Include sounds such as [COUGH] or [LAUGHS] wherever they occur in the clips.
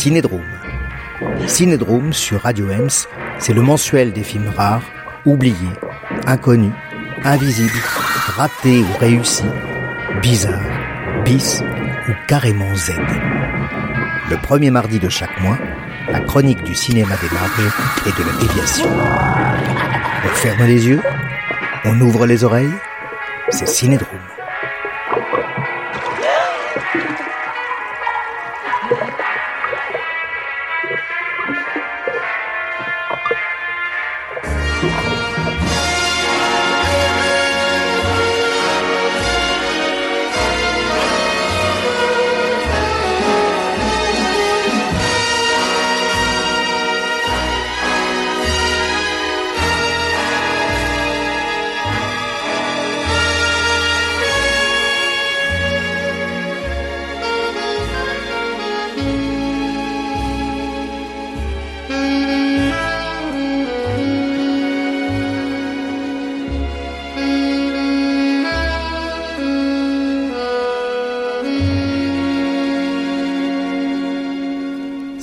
Cinédrome. Cinédrome sur Radio Ems, c'est le mensuel des films rares, oubliés, inconnus, invisibles, ratés ou réussis, bizarres, bis ou carrément Z. Le premier mardi de chaque mois, la chronique du cinéma des marges et de la déviation. On ferme les yeux, on ouvre les oreilles, c'est Cinédrome.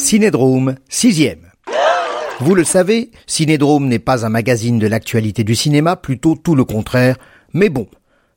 Cinédrome, sixième. Vous le savez, Cinédrome n'est pas un magazine de l'actualité du cinéma, plutôt tout le contraire. Mais bon,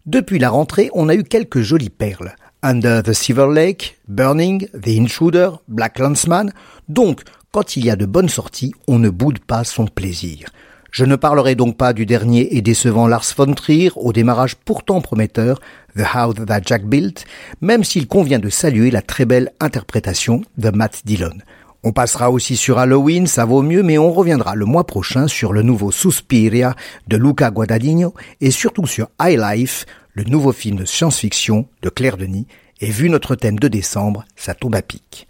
depuis la rentrée, on a eu quelques jolies perles. Under the Silver Lake, Burning, The Intruder, Black Landsman. Donc, quand il y a de bonnes sorties, on ne boude pas son plaisir. Je ne parlerai donc pas du dernier et décevant Lars von Trier, au démarrage pourtant prometteur, The House That Jack Built, même s'il convient de saluer la très belle interprétation de Matt Dillon. On passera aussi sur Halloween, ça vaut mieux, mais on reviendra le mois prochain sur le nouveau Suspiria de Luca Guadagnino et surtout sur High Life, le nouveau film de science-fiction de Claire Denis. Et vu notre thème de décembre, ça tombe à pic.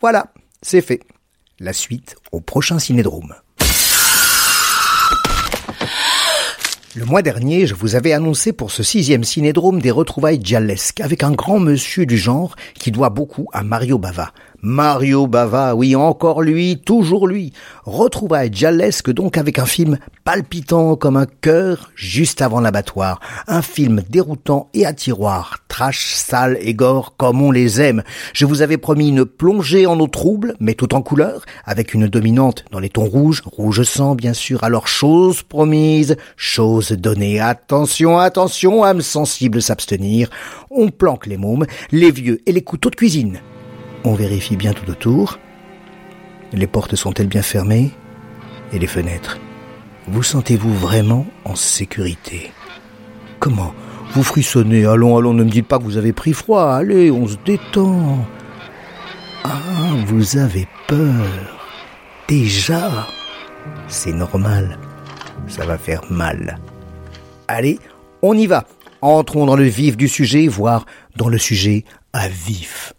Voilà, c'est fait. La suite au prochain Cinédrome. Le mois dernier, je vous avais annoncé pour ce sixième cinédrome des retrouvailles giallesques avec un grand monsieur du genre qui doit beaucoup à Mario Bava. Mario Bava, oui, encore lui, toujours lui. Retrouvailles giallesques donc avec un film palpitant comme un cœur juste avant l'abattoir. Un film déroutant et à tiroir, trash, sale et gore comme on les aime. Je vous avais promis une plongée en eau trouble, mais tout en couleur, avec une dominante dans les tons rouges, rouge sang bien sûr. Alors chose promise, chose donnée. Attention, attention, âme sensible s'abstenir. On planque les mômes, les vieux et les couteaux de cuisine. On vérifie bien tout autour. Les portes sont-elles bien fermées Et les fenêtres? Vous sentez-vous vraiment en sécurité? Comment Vous frissonnez? Allons, allons, ne me dites pas que vous avez pris froid. Allez, on se détend. Ah, vous avez peur. Déjà? C'est normal. Ça va faire mal. Allez, on y va. Entrons dans le vif du sujet, voire dans le sujet à vif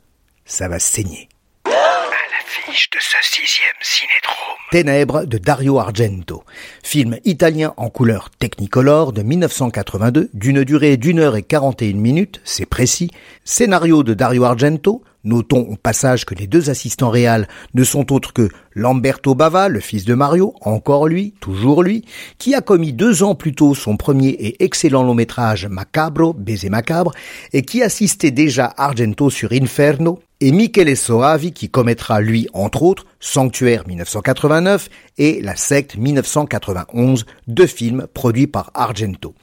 ça va saigner. À l'affiche de ce sixième cinédrome. Ténèbres de Dario Argento. Film italien en couleur technicolor de 1982, d'une durée d'une heure et quarante et une minutes, c'est précis. Scénario de Dario Argento, Notons au passage que les deux assistants réels ne sont autres que Lamberto Bava, le fils de Mario, encore lui, toujours lui, qui a commis deux ans plus tôt son premier et excellent long métrage Macabro, Baiser macabre, et qui assistait déjà Argento sur Inferno, et Michele Soavi qui commettra lui, entre autres, Sanctuaire 1989 et La secte 1991, deux films produits par Argento.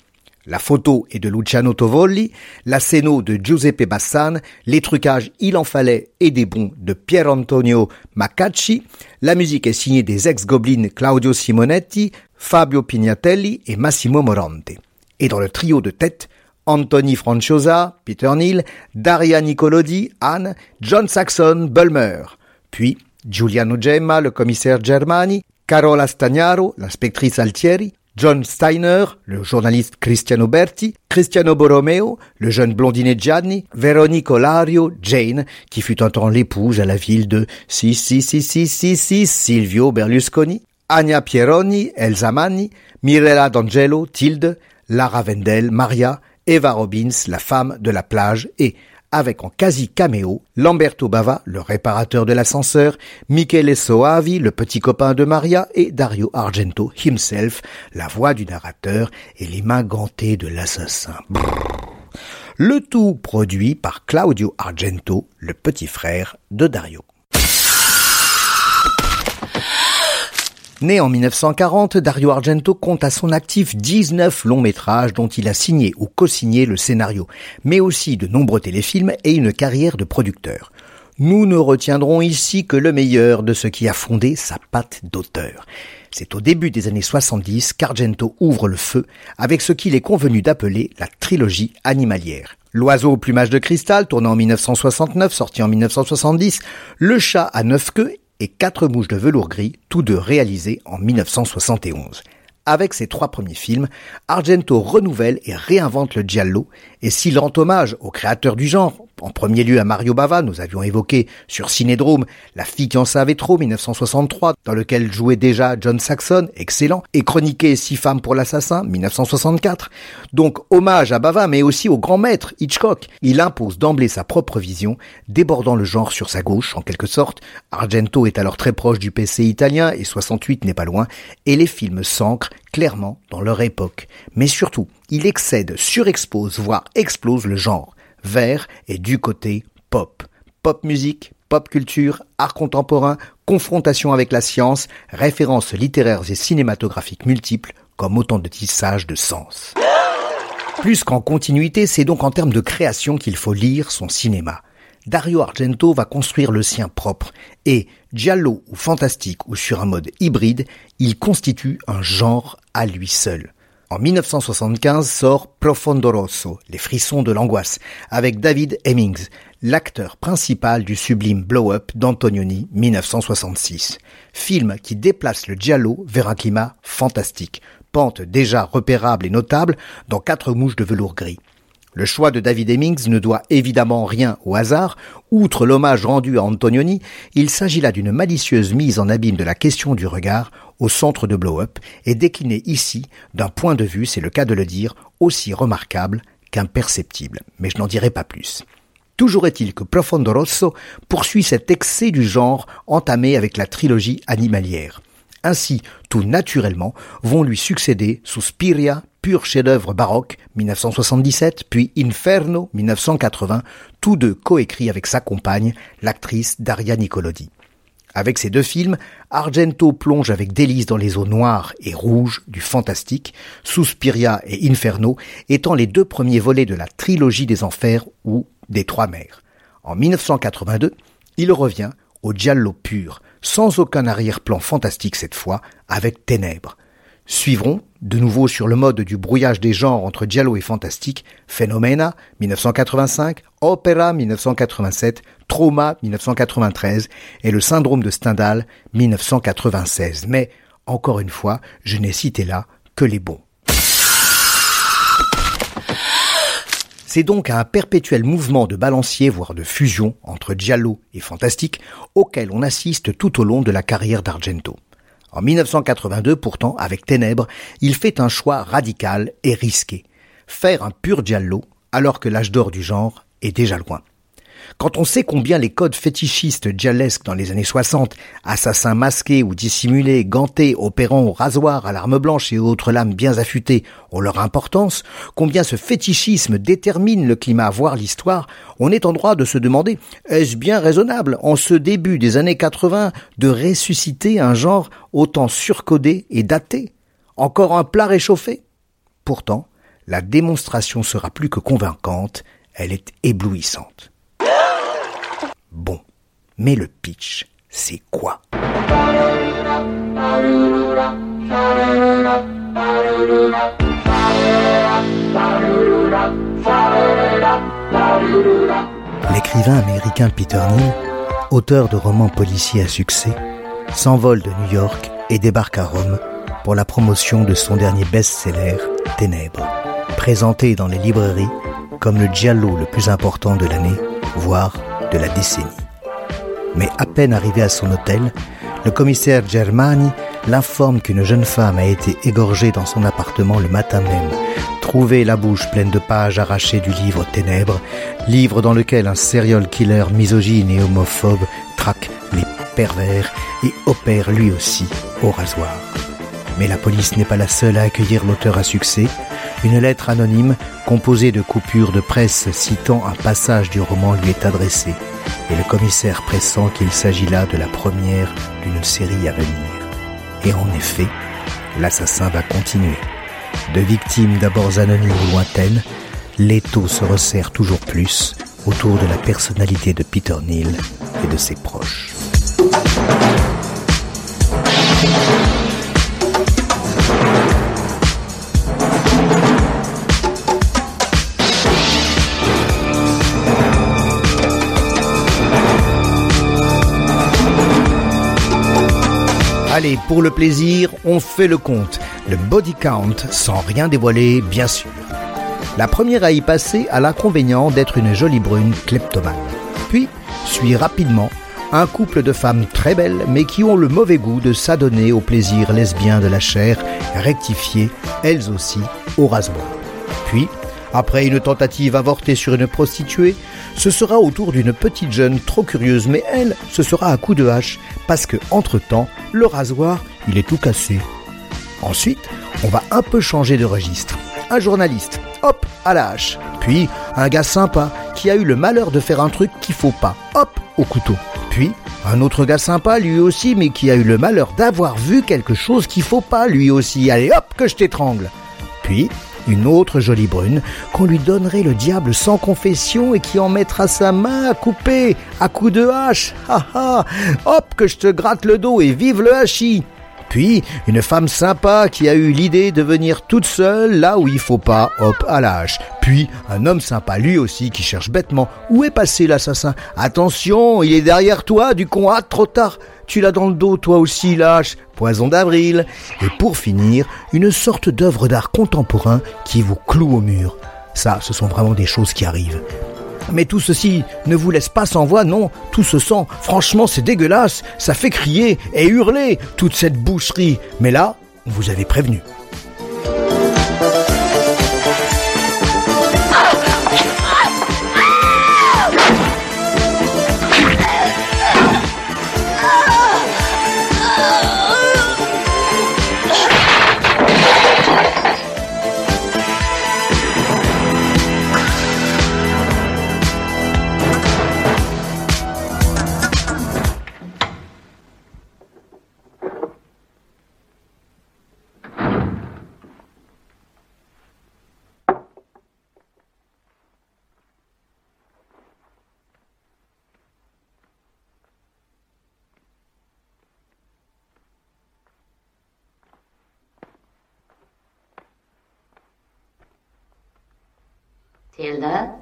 La photo est de Luciano Tovolli, la scéno de Giuseppe Bassan, les trucages Il en fallait et des bons de Pier Antonio Macacci, la musique est signée des ex-goblins Claudio Simonetti, Fabio Pignatelli et Massimo Morante. Et dans le trio de tête, Anthony Franciosa, Peter Neal, Daria Nicolodi, Anne, John Saxon, Bulmer. Puis Giuliano Gemma, le commissaire Germani, Carola Stagnaro, l'inspectrice Altieri, John Steiner, le journaliste Cristiano Berti, Cristiano Borromeo, le jeune blondinet Gianni, Veronique Olario, Jane, qui fut un temps l'épouse à la ville de si si si si si si Silvio Berlusconi, Anya Pieroni, Elsa Manni, Mirella D'Angelo, Tilde, Lara Vendel, Maria, Eva Robbins, la femme de la plage et avec en quasi caméo Lamberto Bava, le réparateur de l'ascenseur, Michele Soavi, le petit copain de Maria, et Dario Argento himself, la voix du narrateur et les mains gantées de l'assassin. Le tout produit par Claudio Argento, le petit frère de Dario. Né en 1940, Dario Argento compte à son actif 19 longs métrages dont il a signé ou co-signé le scénario, mais aussi de nombreux téléfilms et une carrière de producteur. Nous ne retiendrons ici que le meilleur de ce qui a fondé sa patte d'auteur. C'est au début des années 70 qu'Argento ouvre le feu avec ce qu'il est convenu d'appeler la trilogie animalière. L'oiseau au plumage de cristal, tourné en 1969, sorti en 1970, Le chat à neuf queues et Quatre mouches de velours gris, tous deux réalisés en 1971. Avec ses trois premiers films, Argento renouvelle et réinvente le giallo, et s'il rend hommage aux créateurs du genre, en premier lieu à Mario Bava, nous avions évoqué sur Cinédrome La fille qui en savait trop 1963, dans lequel jouait déjà John Saxon, excellent, et chroniqué Six femmes pour l'assassin 1964. Donc hommage à Bava, mais aussi au grand maître Hitchcock. Il impose d'emblée sa propre vision, débordant le genre sur sa gauche, en quelque sorte. Argento est alors très proche du PC italien, et 68 n'est pas loin, et les films s'ancrent clairement dans leur époque. Mais surtout, il excède, surexpose, voire explose le genre vers et du côté pop. Pop musique, pop culture, art contemporain, confrontation avec la science, références littéraires et cinématographiques multiples comme autant de tissages de sens. Plus qu'en continuité, c'est donc en termes de création qu'il faut lire son cinéma. Dario Argento va construire le sien propre et, giallo ou fantastique ou sur un mode hybride, il constitue un genre à lui seul. En 1975 sort Profondo Rosso, Les frissons de l'angoisse, avec David Hemmings, l'acteur principal du sublime blow-up d'Antonioni 1966. Film qui déplace le giallo vers un climat fantastique, pente déjà repérable et notable dans quatre mouches de velours gris. Le choix de David Hemmings ne doit évidemment rien au hasard. Outre l'hommage rendu à Antonioni, il s'agit là d'une malicieuse mise en abîme de la question du regard au centre de Blow Up et déclinée ici d'un point de vue, c'est le cas de le dire, aussi remarquable qu'imperceptible. Mais je n'en dirai pas plus. Toujours est-il que Profondo Rosso poursuit cet excès du genre entamé avec la trilogie animalière. Ainsi, tout naturellement, vont lui succéder Suspiria, pur chef-d'œuvre baroque, 1977, puis Inferno, 1980, tous deux coécrits avec sa compagne, l'actrice Daria Nicolodi. Avec ces deux films, Argento plonge avec délice dans les eaux noires et rouges du fantastique, Suspiria et Inferno étant les deux premiers volets de la trilogie des enfers ou des trois mers. En 1982, il revient au giallo pur, sans aucun arrière-plan fantastique cette fois, avec Ténèbres. Suivront, de nouveau sur le mode du brouillage des genres entre giallo et fantastique, Phenomena 1985, Opera 1987, Trauma 1993 et le syndrome de Stendhal 1996. Mais, encore une fois, je n'ai cité là que les bons. C'est donc un perpétuel mouvement de balancier, voire de fusion entre giallo et fantastique, auquel on assiste tout au long de la carrière d'Argento. En 1982, pourtant, avec Ténèbres, il fait un choix radical et risqué. Faire un pur giallo, alors que l'âge d'or du genre est déjà loin. Quand on sait combien les codes fétichistes giallesques dans les années 60, assassins masqués ou dissimulés, gantés, opérant au rasoir, à l'arme blanche et autres lames bien affûtées ont leur importance, combien ce fétichisme détermine le climat, voire l'histoire, on est en droit de se demander, est-ce bien raisonnable, en ce début des années 80, de ressusciter un genre autant surcodé et daté? Encore un plat réchauffé? Pourtant, la démonstration sera plus que convaincante, elle est éblouissante. Mais le pitch, c'est quoi? L'écrivain américain Peter Neal, auteur de romans policiers à succès, s'envole de New York et débarque à Rome pour la promotion de son dernier best-seller, Ténèbres, présenté dans les librairies comme le giallo le plus important de l'année, voire de la décennie. Mais à peine arrivé à son hôtel, le commissaire Germani l'informe qu'une jeune femme a été égorgée dans son appartement le matin même, Trouver la bouche pleine de pages arrachées du livre Ténèbres, livre dans lequel un serial killer misogyne et homophobe traque les pervers et opère lui aussi au rasoir. Mais la police n'est pas la seule à accueillir l'auteur à succès. Une lettre anonyme, composée de coupures de presse citant un passage du roman, lui est adressée. Et le commissaire pressent qu'il s'agit là de la première d'une série à venir. Et en effet, l'assassin va continuer. De victimes d'abord anonymes ou lointaines, l'étau se resserre toujours plus autour de la personnalité de Peter Neal et de ses proches. Allez, pour le plaisir, on fait le compte. Le body count, sans rien dévoiler, bien sûr. La première à y passer a l'inconvénient d'être une jolie brune kleptomane. Puis, suit rapidement un couple de femmes très belles mais qui ont le mauvais goût de s'adonner au plaisir lesbien de la chair, rectifiées, elles aussi, au rasoir. Puis, après une tentative avortée sur une prostituée, ce sera au tour d'une petite jeune trop curieuse, mais elle, ce sera à coup de hache, parce que, entre-temps, le rasoir, il est tout cassé. Ensuite, on va un peu changer de registre. Un journaliste, hop, à la hache. Puis, un gars sympa, qui a eu le malheur de faire un truc qu'il faut pas, hop, au couteau. Puis, un autre gars sympa, lui aussi, mais qui a eu le malheur d'avoir vu quelque chose qu'il faut pas, lui aussi. Allez, hop, que je t'étrangle. Puis, une autre jolie brune, qu'on lui donnerait le diable sans confession et qui en mettra sa main à couper, à coups de hache. Ha Hop, que je te gratte le dos et vive le hachis puis, une femme sympa qui a eu l'idée de venir toute seule là où il faut pas, hop, à la hache. Puis, un homme sympa lui aussi qui cherche bêtement où est passé l'assassin? Attention, il est derrière toi, du con, ah, trop tard. Tu l'as dans le dos, toi aussi, lâche. Poison d'avril. Et pour finir, une sorte d'œuvre d'art contemporain qui vous cloue au mur. Ça, ce sont vraiment des choses qui arrivent. Mais tout ceci ne vous laisse pas sans voix, non, tout se sent. Franchement, c'est dégueulasse, ça fait crier et hurler toute cette boucherie. Mais là, vous avait prévenu. Hilda?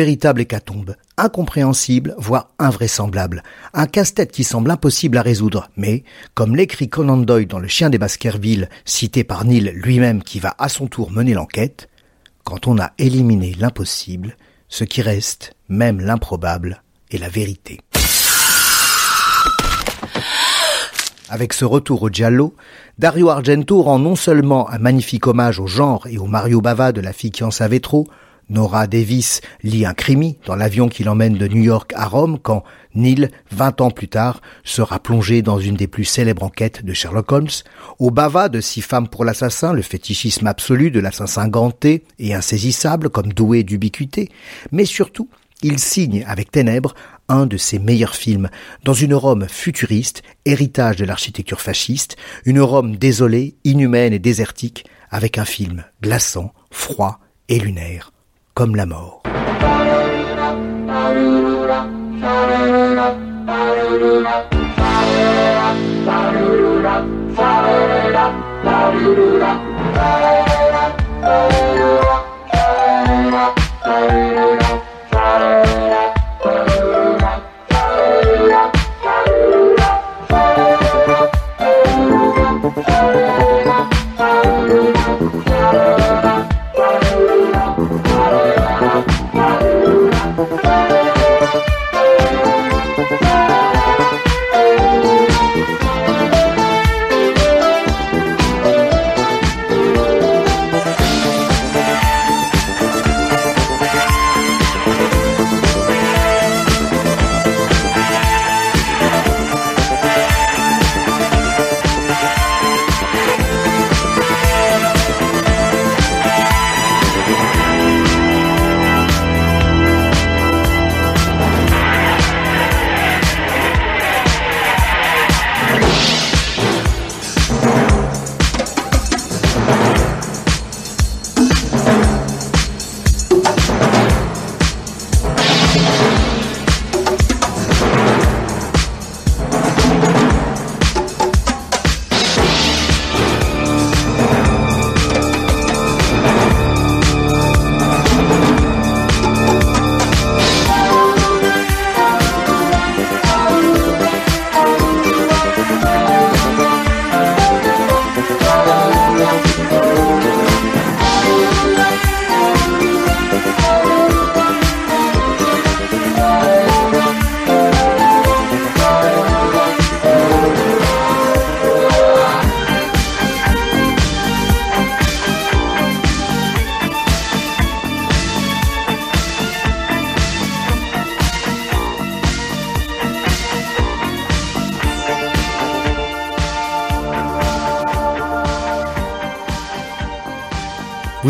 Véritable hécatombe, incompréhensible, voire invraisemblable. Un casse-tête qui semble impossible à résoudre, mais, comme l'écrit Conan Doyle dans Le Chien des Baskerville, cité par Neil lui-même qui va à son tour mener l'enquête, quand on a éliminé l'impossible, ce qui reste, même l'improbable, est la vérité. Avec ce retour au Giallo, Dario Argento rend non seulement un magnifique hommage au genre et au Mario Bava de la fille qui en savait trop, Nora Davis lit un crimi dans l'avion qui l'emmène de New York à Rome quand Neil, vingt ans plus tard, sera plongé dans une des plus célèbres enquêtes de Sherlock Holmes, au bava de six femmes pour l'assassin, le fétichisme absolu de l'assassin ganté et insaisissable comme doué d'ubiquité, mais surtout il signe avec Ténèbres un de ses meilleurs films, dans une Rome futuriste, héritage de l'architecture fasciste, une Rome désolée, inhumaine et désertique, avec un film glaçant, froid et lunaire, comme la mort.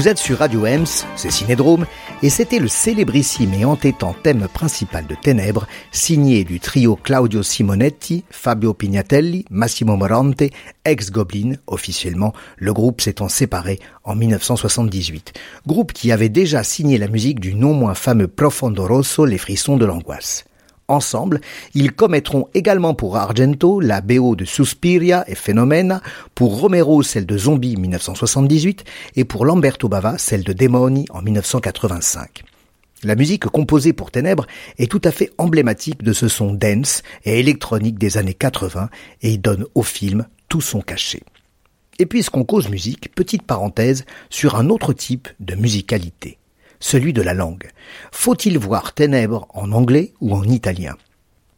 Vous êtes sur Radio Ems, c'est Cinédrome, et c'était le célébrissime et entêtant thème principal de Ténèbres, signé du trio Claudio Simonetti, Fabio Pignatelli, Massimo Morante, ex-Goblin, officiellement, le groupe s'étant séparé en 1978. Groupe qui avait déjà signé la musique du non moins fameux Profondo Rosso, Les frissons de l'angoisse. Ensemble, ils commettront également pour Argento la BO de Suspiria et Phenomena, pour Romero celle de Zombie 1978 et pour Lamberto Bava celle de Demoni en 1985. La musique composée pour Ténèbres est tout à fait emblématique de ce son dense et électronique des années 80 et donne au film tout son cachet. Et puisqu'on cause musique, petite parenthèse sur un autre type de musicalité celui de la langue. Faut-il voir Ténèbres en anglais ou en italien?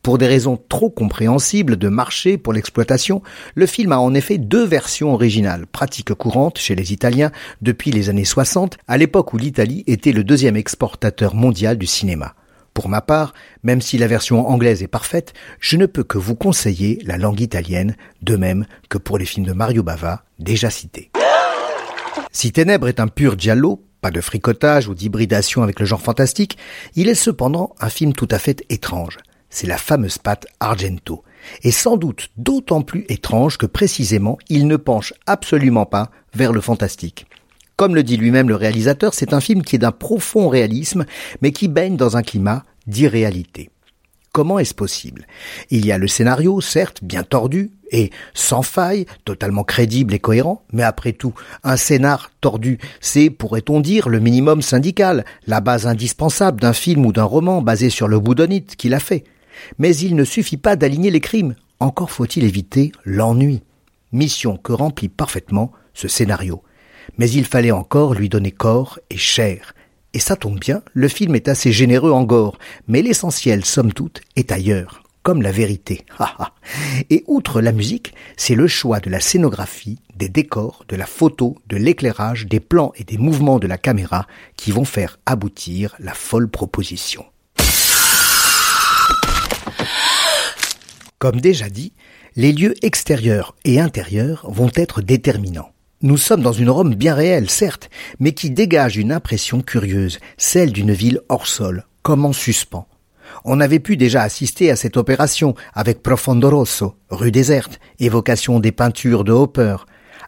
Pour des raisons trop compréhensibles de marché pour l'exploitation, le film a en effet deux versions originales, pratique courante chez les Italiens depuis les années 60, à l'époque où l'Italie était le deuxième exportateur mondial du cinéma. Pour ma part, même si la version anglaise est parfaite, je ne peux que vous conseiller la langue italienne, de même que pour les films de Mario Bava, déjà cités. Si Ténèbres est un pur giallo, pas de fricotage ou d'hybridation avec le genre fantastique, il est cependant un film tout à fait étrange. C'est la fameuse patte Argento. Et sans doute d'autant plus étrange que précisément il ne penche absolument pas vers le fantastique. Comme le dit lui-même le réalisateur, c'est un film qui est d'un profond réalisme, mais qui baigne dans un climat d'irréalité. Comment est-ce possible? Il y a le scénario, certes, bien tordu, et sans faille, totalement crédible et cohérent, mais après tout, un scénar tordu, c'est, pourrait-on dire, le minimum syndical, la base indispensable d'un film ou d'un roman basé sur le boudonite qu'il a fait. Mais il ne suffit pas d'aligner les crimes, encore faut-il éviter l'ennui. Mission que remplit parfaitement ce scénario. Mais il fallait encore lui donner corps et chair, et ça tombe bien, le film est assez généreux en gore, mais l'essentiel, somme toute, est ailleurs, comme la vérité. [LAUGHS] et outre la musique, c'est le choix de la scénographie, des décors, de la photo, de l'éclairage, des plans et des mouvements de la caméra qui vont faire aboutir la folle proposition. Comme déjà dit, les lieux extérieurs et intérieurs vont être déterminants. Nous sommes dans une Rome bien réelle, certes, mais qui dégage une impression curieuse, celle d'une ville hors sol, comme en suspens. On avait pu déjà assister à cette opération avec Profondo Rosso, rue déserte, évocation des peintures de Hopper,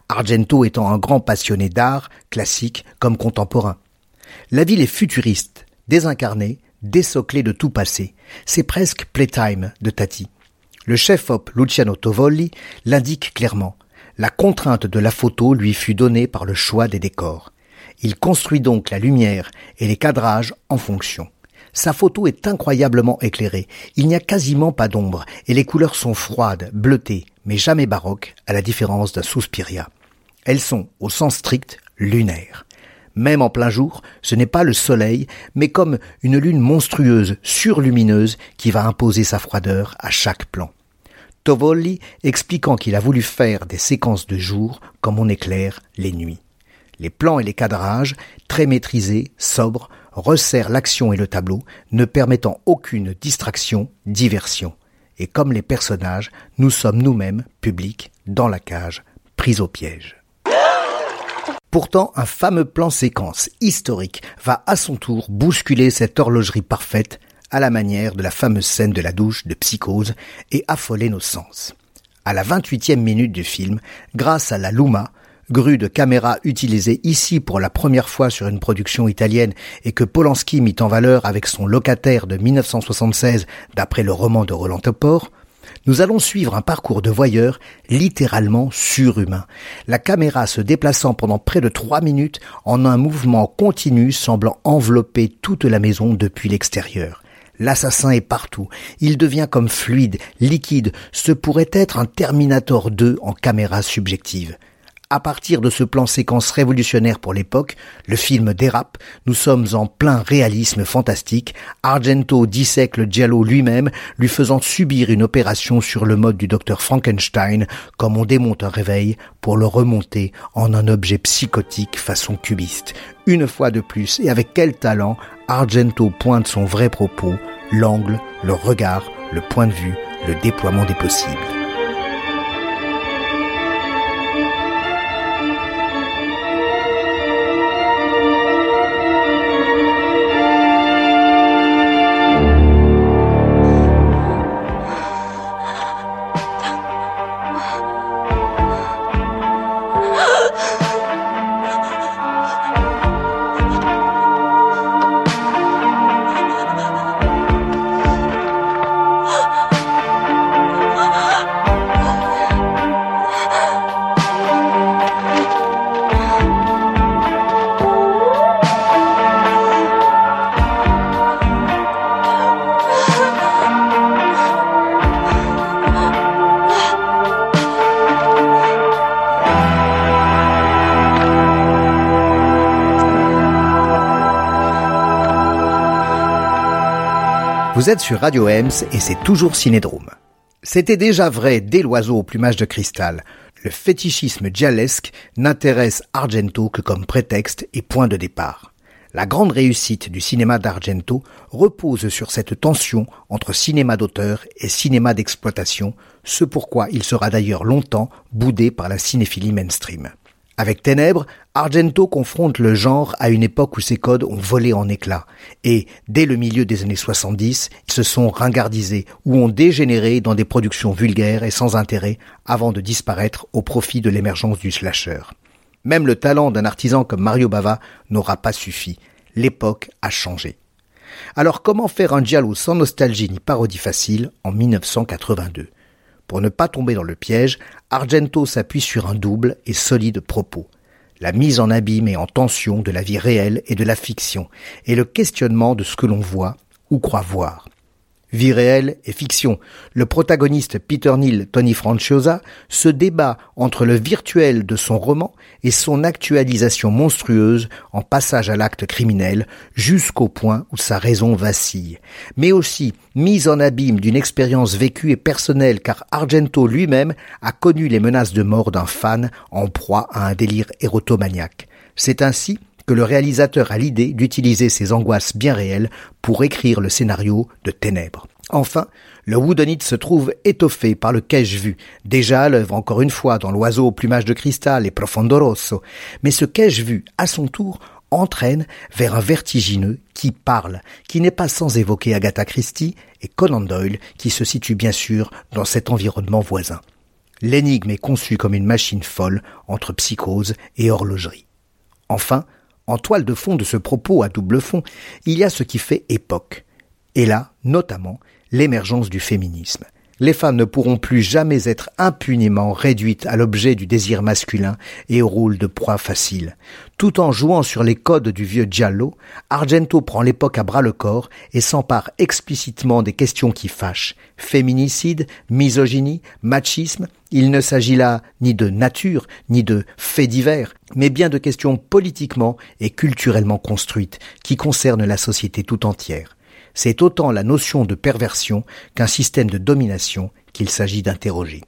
Argento étant un grand passionné d'art, classique comme contemporain. La ville est futuriste, désincarnée, désoclée de tout passé. C'est presque Playtime de Tati. Le chef-op Luciano Tovolli l'indique clairement. La contrainte de la photo lui fut donnée par le choix des décors. Il construit donc la lumière et les cadrages en fonction. Sa photo est incroyablement éclairée. Il n'y a quasiment pas d'ombre et les couleurs sont froides, bleutées, mais jamais baroques, à la différence d'un Suspiria. Elles sont, au sens strict, lunaires. Même en plein jour, ce n'est pas le soleil, mais comme une lune monstrueuse, surlumineuse, qui va imposer sa froideur à chaque plan. Tovolli expliquant qu'il a voulu faire des séquences de jour comme on éclaire les nuits. Les plans et les cadrages, très maîtrisés, sobres, resserre l'action et le tableau, ne permettant aucune distraction, diversion. Et comme les personnages, nous sommes nous-mêmes, publics, dans la cage, pris au piège. Pourtant, un fameux plan séquence historique va à son tour bousculer cette horlogerie parfaite à la manière de la fameuse scène de la douche de psychose et affoler nos sens. À la 28e minute du film, grâce à la Luma, grue de caméra utilisée ici pour la première fois sur une production italienne et que Polanski mit en valeur avec son locataire de 1976 d'après le roman de Roland Topor, nous allons suivre un parcours de voyeur littéralement surhumain. La caméra se déplaçant pendant près de trois minutes en un mouvement continu semblant envelopper toute la maison depuis l'extérieur. L'assassin est partout. Il devient comme fluide, liquide. Ce pourrait être un Terminator 2 en caméra subjective. À partir de ce plan séquence révolutionnaire pour l'époque, le film dérape, nous sommes en plein réalisme fantastique, Argento dissèque le Giallo lui-même, lui faisant subir une opération sur le mode du docteur Frankenstein, comme on démonte un réveil pour le remonter en un objet psychotique façon cubiste. Une fois de plus, et avec quel talent, Argento pointe son vrai propos, l'angle, le regard, le point de vue, le déploiement des possibles. Vous êtes sur Radio Ems et c'est toujours Cinédrome. C'était déjà vrai dès l'oiseau au plumage de cristal. Le fétichisme giallesque n'intéresse Argento que comme prétexte et point de départ. La grande réussite du cinéma d'Argento repose sur cette tension entre cinéma d'auteur et cinéma d'exploitation, ce pourquoi il sera d'ailleurs longtemps boudé par la cinéphilie mainstream. Avec Ténèbres, Argento confronte le genre à une époque où ses codes ont volé en éclats, et dès le milieu des années 70, ils se sont ringardisés ou ont dégénéré dans des productions vulgaires et sans intérêt avant de disparaître au profit de l'émergence du slasher. Même le talent d'un artisan comme Mario Bava n'aura pas suffi. L'époque a changé. Alors comment faire un giallo sans nostalgie ni parodie facile en 1982 pour ne pas tomber dans le piège, Argento s'appuie sur un double et solide propos. La mise en abîme et en tension de la vie réelle et de la fiction, et le questionnement de ce que l'on voit ou croit voir vie réelle et fiction. Le protagoniste Peter Neal, Tony Franciosa, se débat entre le virtuel de son roman et son actualisation monstrueuse en passage à l'acte criminel jusqu'au point où sa raison vacille. Mais aussi mise en abîme d'une expérience vécue et personnelle car Argento lui-même a connu les menaces de mort d'un fan en proie à un délire érotomaniaque. C'est ainsi que le réalisateur a l'idée d'utiliser ces angoisses bien réelles pour écrire le scénario de Ténèbres. Enfin, le Woodenite se trouve étoffé par le cache vu, déjà à l'œuvre encore une fois dans l'oiseau au plumage de cristal et Profondo Rosso, mais ce cache vu, à son tour, entraîne vers un vertigineux qui parle, qui n'est pas sans évoquer Agatha Christie et Conan Doyle, qui se situe bien sûr dans cet environnement voisin. L'énigme est conçue comme une machine folle entre psychose et horlogerie. Enfin, en toile de fond de ce propos à double fond, il y a ce qui fait époque. Et là, notamment, l'émergence du féminisme les femmes ne pourront plus jamais être impunément réduites à l'objet du désir masculin et au rôle de proie facile. Tout en jouant sur les codes du vieux Giallo, Argento prend l'époque à bras le corps et s'empare explicitement des questions qui fâchent. Féminicide, misogynie, machisme, il ne s'agit là ni de nature, ni de faits divers, mais bien de questions politiquement et culturellement construites qui concernent la société tout entière c'est autant la notion de perversion qu'un système de domination qu'il s'agit d'interroger.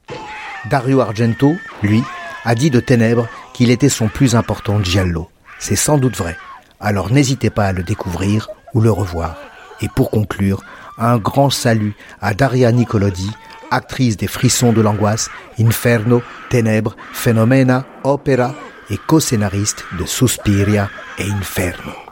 Dario Argento, lui, a dit de Ténèbres qu'il était son plus important giallo. C'est sans doute vrai. Alors n'hésitez pas à le découvrir ou le revoir. Et pour conclure, un grand salut à Daria Nicolodi, actrice des Frissons de l'angoisse, Inferno, Ténèbres, Phenomena, Opera et co-scénariste de Suspiria et Inferno.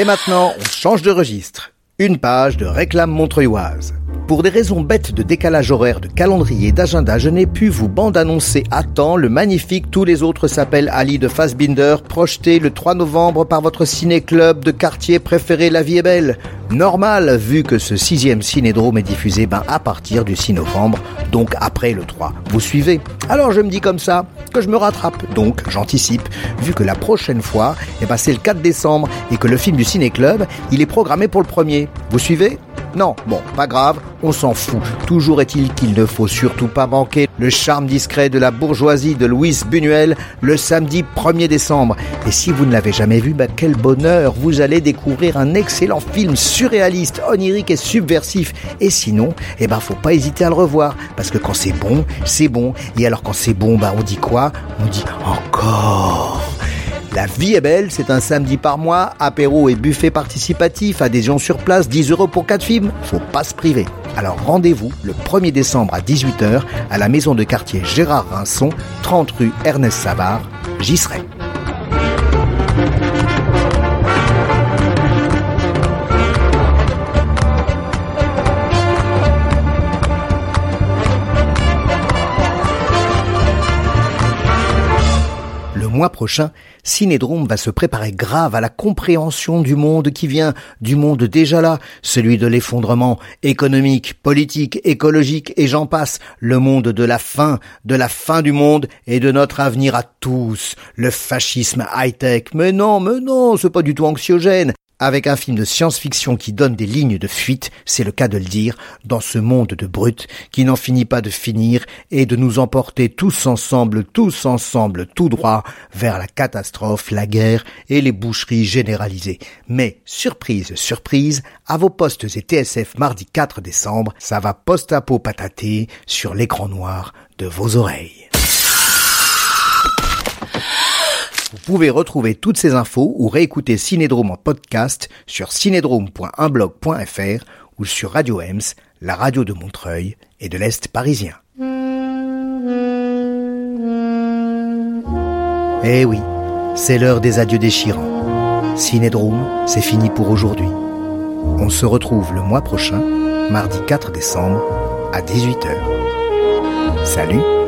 Et maintenant, on change de registre. Une page de réclame montreuilloise. Pour des raisons bêtes de décalage horaire, de calendrier, d'agenda, je n'ai pu vous bande-annoncer à temps le magnifique Tous les autres s'appellent Ali de Fassbinder, projeté le 3 novembre par votre ciné-club de quartier préféré La Vie est Belle. Normal, vu que ce sixième cinédrome est diffusé ben, à partir du 6 novembre, donc après le 3. Vous suivez Alors je me dis comme ça que je me rattrape, donc j'anticipe, vu que la prochaine fois, eh ben, c'est le 4 décembre et que le film du ciné-club, il est programmé pour le premier. Vous suivez? Non, bon, pas grave, on s'en fout. Toujours est-il qu'il ne faut surtout pas manquer le charme discret de la bourgeoisie de Louis Buñuel le samedi 1er décembre. Et si vous ne l'avez jamais vu, bah quel bonheur, vous allez découvrir un excellent film surréaliste, onirique et subversif. Et sinon, eh ben faut pas hésiter à le revoir, parce que quand c'est bon, c'est bon. Et alors quand c'est bon, bah on dit quoi? On dit encore. La vie est belle, c'est un samedi par mois, apéro et buffet participatif, adhésion sur place, 10 euros pour 4 films, faut pas se priver. Alors rendez-vous le 1er décembre à 18h à la maison de quartier Gérard Rinson, 30 rue Ernest Savard, j'y serai. Mois prochain, Cinédrome va se préparer grave à la compréhension du monde qui vient, du monde déjà là, celui de l'effondrement économique, politique, écologique et j'en passe, le monde de la fin, de la fin du monde et de notre avenir à tous, le fascisme high-tech. Mais non, mais non, c'est pas du tout anxiogène avec un film de science-fiction qui donne des lignes de fuite, c'est le cas de le dire, dans ce monde de brutes qui n'en finit pas de finir et de nous emporter tous ensemble, tous ensemble, tout droit vers la catastrophe, la guerre et les boucheries généralisées. Mais, surprise, surprise, à vos postes et TSF mardi 4 décembre, ça va post-apo patater sur l'écran noir de vos oreilles. Vous pouvez retrouver toutes ces infos ou réécouter Cinédrome en podcast sur cinédrome.unblog.fr ou sur Radio Ems, la radio de Montreuil et de l'Est parisien. Eh oui, c'est l'heure des adieux déchirants. Cinédrome, c'est fini pour aujourd'hui. On se retrouve le mois prochain, mardi 4 décembre, à 18h. Salut